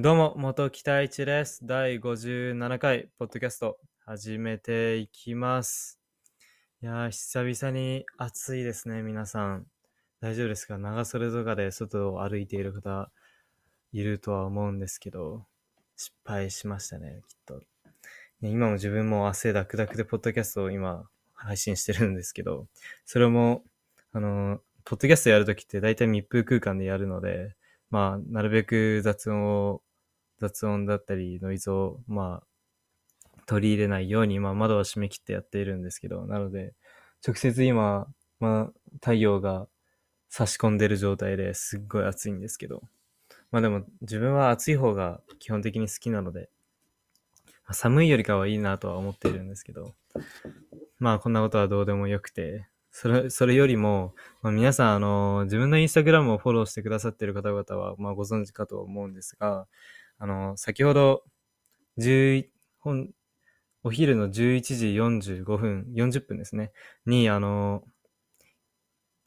どうも、元北一です。第57回、ポッドキャスト、始めていきます。いやー、久々に暑いですね、皆さん。大丈夫ですか？長袖とかで外を歩いている方、いるとは思うんですけど、失敗しましたね、きっと。いや今も自分も汗だくだくで、ポッドキャストを今、配信してるんですけど、それも、あの、ポッドキャストやるときって大体密封空間でやるので、まあ、なるべく雑音を雑音だったりノイズを、まあ、取り入れないように、まあ、窓を閉め切ってやっているんですけど、なので、直接今、まあ、太陽が差し込んでる状態ですっごい暑いんですけど、まあでも、自分は暑い方が基本的に好きなので、寒いよりかはいいなとは思っているんですけど、まあ、こんなことはどうでもよくて、それ、それよりも、まあ、皆さん、あの、自分のインスタグラムをフォローしてくださってる方々は、まあ、ご存知かと思うんですが、あの、先ほど、11、お昼の11時45分、40分ですね、に、あの、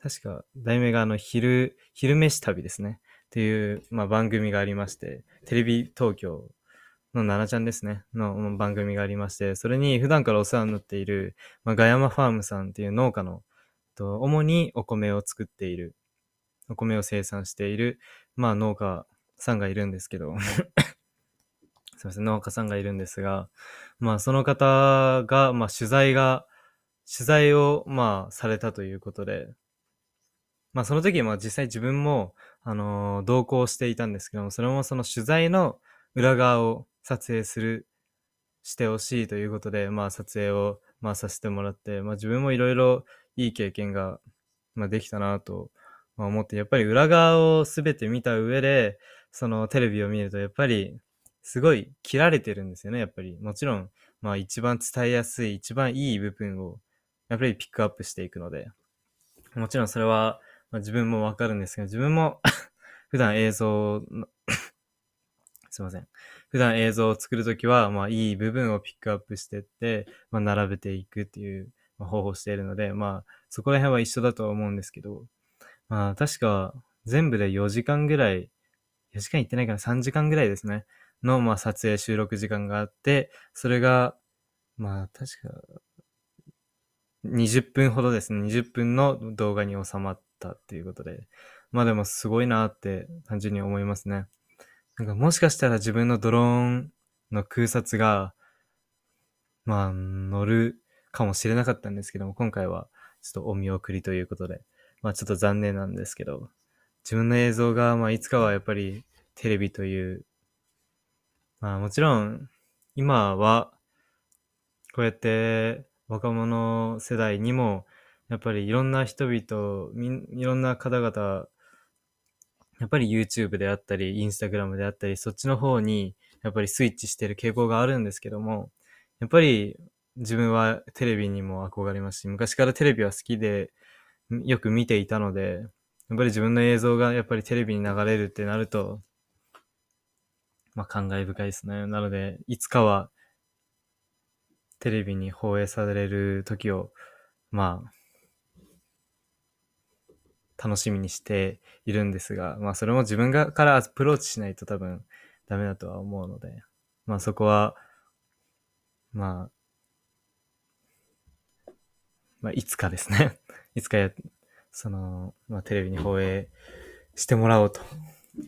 確か、題名があの、昼、昼飯旅ですね。っていう、まあ、番組がありまして、テレビ東京の奈々ちゃんですね、のの番組がありまして、それに普段からお世話になっている、まあ、ガヤマファームさんっていう農家の、と主にお米を作っている、お米を生産している、まあ、農家さんがいるんですけど、すいません、農家さんがいるんですが、まあ、その方が、まあ、取材が、取材を、まあ、されたということで、まあ、その時、まあ、実際自分も、あのー同行していたんですけども、それもその取材の裏側を撮影する、してほしいということで、まあ、撮影を、まあ、させてもらって、まあ、自分もいろいろいい経験が、まあ、できたなと、まあ、思って、やっぱり裏側をすべて見た上で、そのテレビを見ると、やっぱり、すごい切られてるんですよね、やっぱり。もちろん、まあ一番伝えやすい、一番いい部分を、やっぱりピックアップしていくので。もちろんそれは、まあ、自分もわかるんですが、自分も 普段映像の すいません。普段映像を作るときは、まあいい部分をピックアップしてって、まあ並べていくっていう方法をしているので、まあそこら辺は一緒だと思うんですけど、まあ確か全部で4時間ぐらい、4時間行ってないかな、3時間ぐらいですね。の、まあ、撮影収録時間があって、それが、まあ、確か、20分ほどですね。20分の動画に収まったっていうことで。まあでもすごいなって単純に思いますね。なんかもしかしたら自分のドローンの空撮が、まあ、乗るかもしれなかったんですけども、今回はちょっとお見送りということで、まあちょっと残念なんですけど、自分の映像が、まあいつかはやっぱりテレビというまあもちろん、今は、こうやって若者世代にも、やっぱりいろんな人々、みんいろんな方々、やっぱり YouTube であったり、Instagram であったり、そっちの方に、やっぱりスイッチしてる傾向があるんですけども、やっぱり自分はテレビにも憧れますし、昔からテレビは好きで、よく見ていたので、やっぱり自分の映像がやっぱりテレビに流れるってなると、まあ、感慨深いですね。なので、いつかは、テレビに放映される時を、まあ、楽しみにしているんですが、まあ、それも自分がからアプローチしないと多分ダメだとは思うので、まあ、そこは、まあ、まあ、いつかですね。いつかや、その、まあ、テレビに放映してもらおうと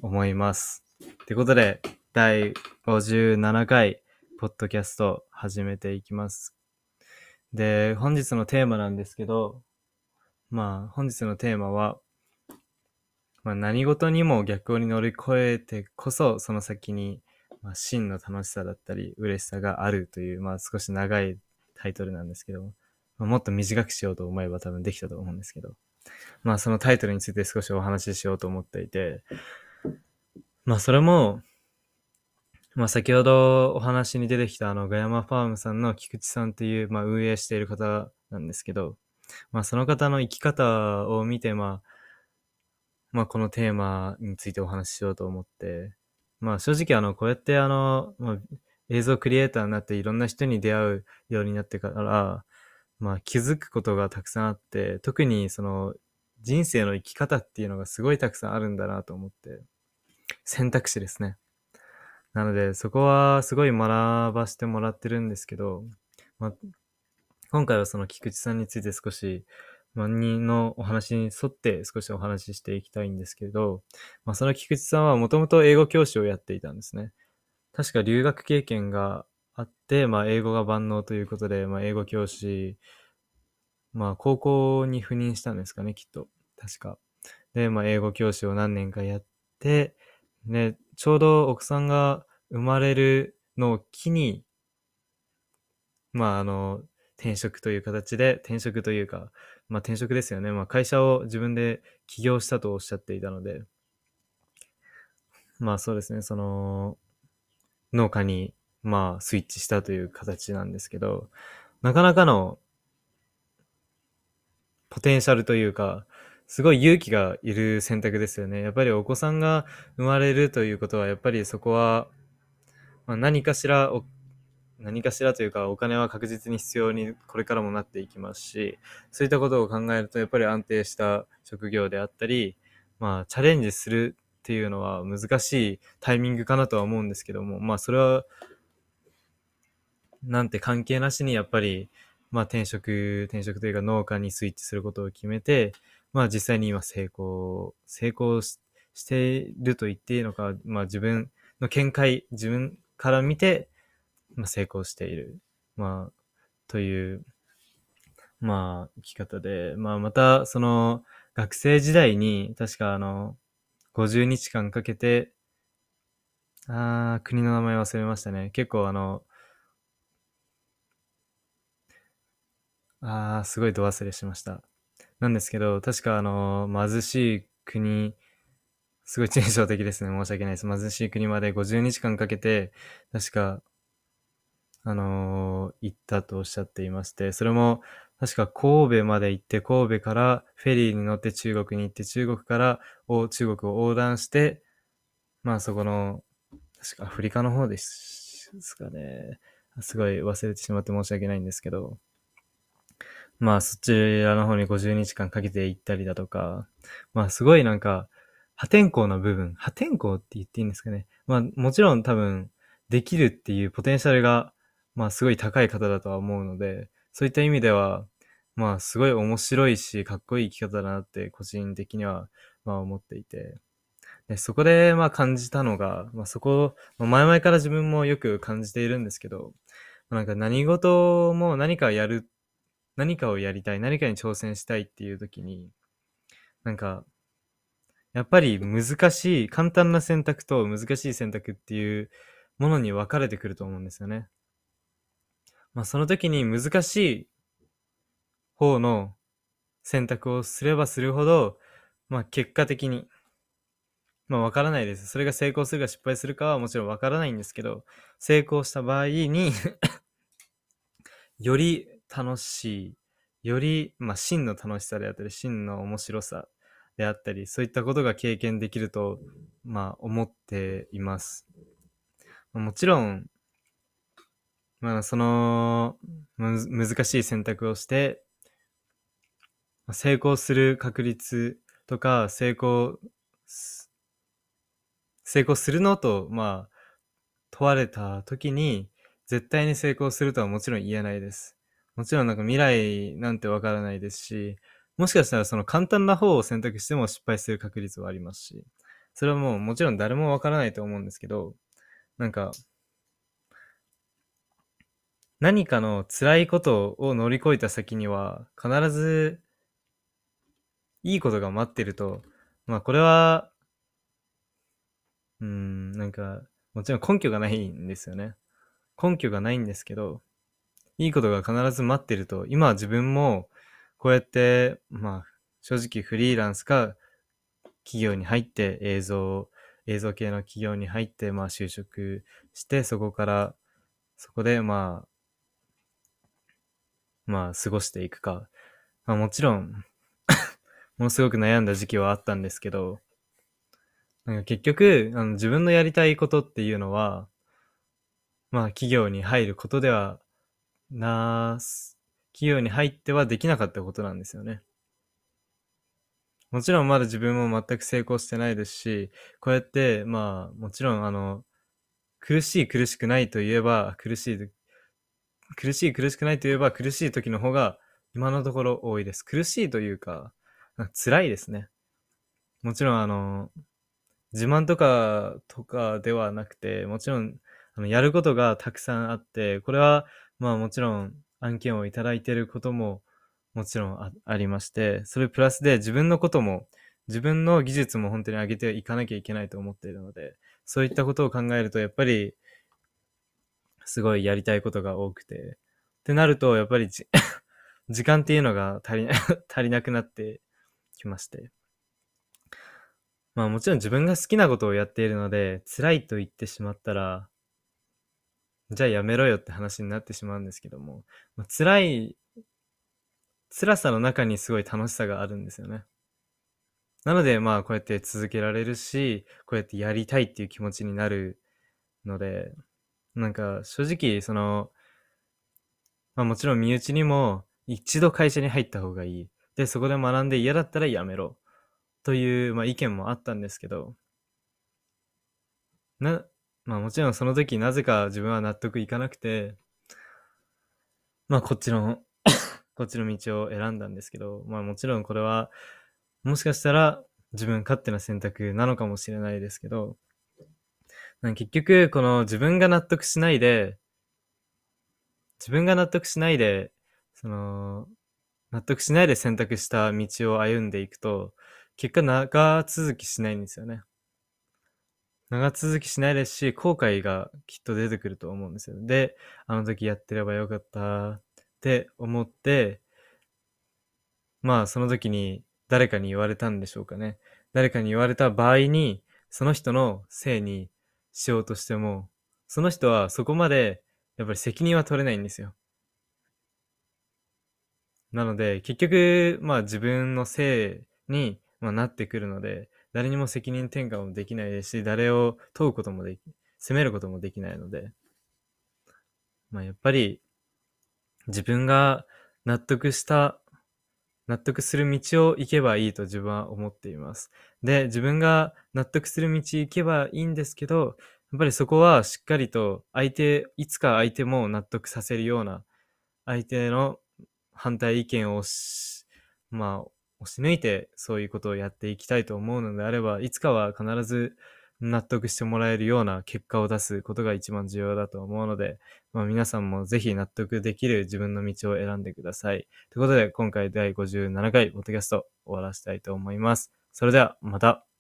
思います。ということで、第57回、ポッドキャスト始めていきます。で、本日のテーマなんですけど、まあ、本日のテーマは、まあ、何事にも逆に乗り越えてこそ、その先に、まあ、真の楽しさだったり、嬉しさがあるという、まあ、少し長いタイトルなんですけど、まあ、もっと短くしようと思えば多分できたと思うんですけど、まあ、そのタイトルについて少しお話ししようと思っていて、まあ、それも、まあ、先ほどお話に出てきたあの、ガヤマファームさんの菊池さんっていう、まあ、運営している方なんですけど、まあ、その方の生き方を見て、まあ、まあ、このテーマについてお話ししようと思って、まあ、正直あの、こうやってあの、まあ、映像クリエイターになっていろんな人に出会うようになってから、まあ、気づくことがたくさんあって、特にその、人生の生き方っていうのがすごいたくさんあるんだなと思って、選択肢ですね。なので、そこはすごい学ばせてもらってるんですけど、まあ、今回はその菊池さんについて少し、まあ、のお話に沿って少しお話ししていきたいんですけど、まあ、その菊池さんはもともと英語教師をやっていたんですね。確か留学経験があって、まあ、英語が万能ということで、まあ、英語教師、まあ、高校に赴任したんですかね、きっと。確か。で、まあ、英語教師を何年かやって、ね、ちょうど奥さんが生まれるのを機に、まあ、あの、転職という形で、転職というか、まあ転職ですよね。まあ会社を自分で起業したとおっしゃっていたので、まあそうですね、その、農家に、まあスイッチしたという形なんですけど、なかなかの、ポテンシャルというか、すごい勇気がいる選択ですよね。やっぱりお子さんが生まれるということは、やっぱりそこは、まあ、何かしら何かしらというかお金は確実に必要にこれからもなっていきますし、そういったことを考えるとやっぱり安定した職業であったり、まあチャレンジするっていうのは難しいタイミングかなとは思うんですけども、まあそれはなんて関係なしにやっぱり、まあ転職、転職というか農家にスイッチすることを決めて、まあ実際に今成功、成功していると言っていいのか、まあ自分の見解、自分から見て、まあ、成功している。まあ、という、まあ、生き方で、まあ、また、その、学生時代に、確かあの、50日間かけて、あー、国の名前忘れましたね。結構あの、あー、すごい度忘れしました。なんですけど、確かあの、貧しい国、すごい抽象的ですね。申し訳ないです。貧しい国まで50日間かけて、確かあのー、行ったとおっしゃっていまして、それも確か神戸まで行って、神戸からフェリーに乗って中国に行って、中国から中国を横断して、まあそこの、確かアフリカの方ですかね。すごい忘れてしまって申し訳ないんですけど、まあそちらの方に50日間かけて行ったりだとか、まあすごいなんか、破天荒な部分、破天荒って言っていいんですかね。まあもちろん多分、できるっていうポテンシャルがまあすごい高い方だとは思うので、そういった意味では、まあすごい面白いし、かっこいい生き方だなって個人的には、まあ思っていて。でそこでまあ感じたのが、まあそこ、まあ、前々から自分もよく感じているんですけど、なんか何事も何かやる、何かをやりたい、何かに挑戦したいっていう時に、なんか、やっぱり難しい、簡単な選択と難しい選択っていうものに分かれてくると思うんですよね。まあその時に難しい方の選択をすればするほど、まあ結果的に、まあわからないです。それが成功するか失敗するかはもちろんわからないんですけど、成功した場合に より楽しい、より、まあ真の楽しさであったり、真の面白さであったり、そういったことが経験できると、まあ思っています。もちろん、まあ、その、難しい選択をして、成功する確率とか、成功、成功するのと、まあ、問われた時に、絶対に成功するとはもちろん言えないです。もちろんなんか未来なんてわからないですし、もしかしたらその簡単な方を選択しても失敗する確率はありますし、それはもうもちろん誰もわからないと思うんですけど、なんか、何かの辛いことを乗り越えた先には、必ず、いいことが待ってると、まあこれは、うん、なんか、もちろん根拠がないんですよね。根拠がないんですけど、いいことが必ず待ってると、今は自分も、こうやって、まあ、正直フリーランスか、企業に入って映像、映像系の企業に入って、まあ就職して、そこから、そこでまあ、まあ、過ごしていくか。まあ、もちろん ものすごく悩んだ時期はあったんですけど、なんか結局、あの自分のやりたいことっていうのは、まあ、企業に入ることではな、企業に入ってはできなかったことなんですよね。もちろんまだ自分も全く成功してないですし、こうやって、まあ、もちろんあの、苦しい苦しくないといえば、苦しい、苦しい苦しくないといえば、苦しい時の方が今のところ多いです。苦しいというか、か辛いですね。もちろんあの、自慢とか、とかではなくて、もちろん、あの、やることがたくさんあって、これは、まあもちろん案件をいただいてることももちろんありまして、それプラスで自分のことも、自分の技術も本当に上げていかなきゃいけないと思っているので、そういったことを考えると、やっぱり、すごいやりたいことが多くて、ってなると、やっぱり 時間っていうのが足り 足りなくなってきまして。まあもちろん自分が好きなことをやっているので、辛いと言ってしまったら、じゃあやめろよって話になってしまうんですけども、まあ、辛い、辛さの中にすごい楽しさがあるんですよね。なので、まあ、こうやって続けられるし、こうやってやりたいっていう気持ちになるので、なんか、正直、その、まあもちろん身内にも、一度会社に入った方がいい。で、そこで学んで嫌だったらやめろ。という、まあ意見もあったんですけど、な、まあもちろんその時なぜか自分は納得いかなくて、まあこっちの こっちの道を選んだんですけど、まあもちろんこれは、もしかしたら自分勝手な選択なのかもしれないですけど、結局この自分が納得しないで、自分が納得しないで、その、納得しないで選択した道を歩んでいくと、結果長続きしないんですよね。長続きしないですし、後悔がきっと出てくると思うんですよ。で、あの時やってればよかったって思って、まあその時に誰かに言われたんでしょうかね。誰かに言われた場合に、その人のせいにしようとしても、その人はそこまでやっぱり責任は取れないんですよ。なので、結局、まあ自分のせいに、まあ、なってくるので、誰にも責任転嫁もできないですし、誰を問うこともでき、責めることもできないので、まあやっぱり自分が納得した、納得する道を行けばいいと自分は思っています。で、自分が納得する道行けばいいんですけど、やっぱりそこはしっかりと相手、いつか相手も納得させるような相手の反対意見をし、まあ、押し抜いてそういうことをやっていきたいと思うのであれば、いつかは必ず納得してもらえるような結果を出すことが一番重要だと思うので、まあ、皆さんもぜひ納得できる自分の道を選んでください。ということで、今回第57回ポッドキャスト終わらせたいと思います。それではまた。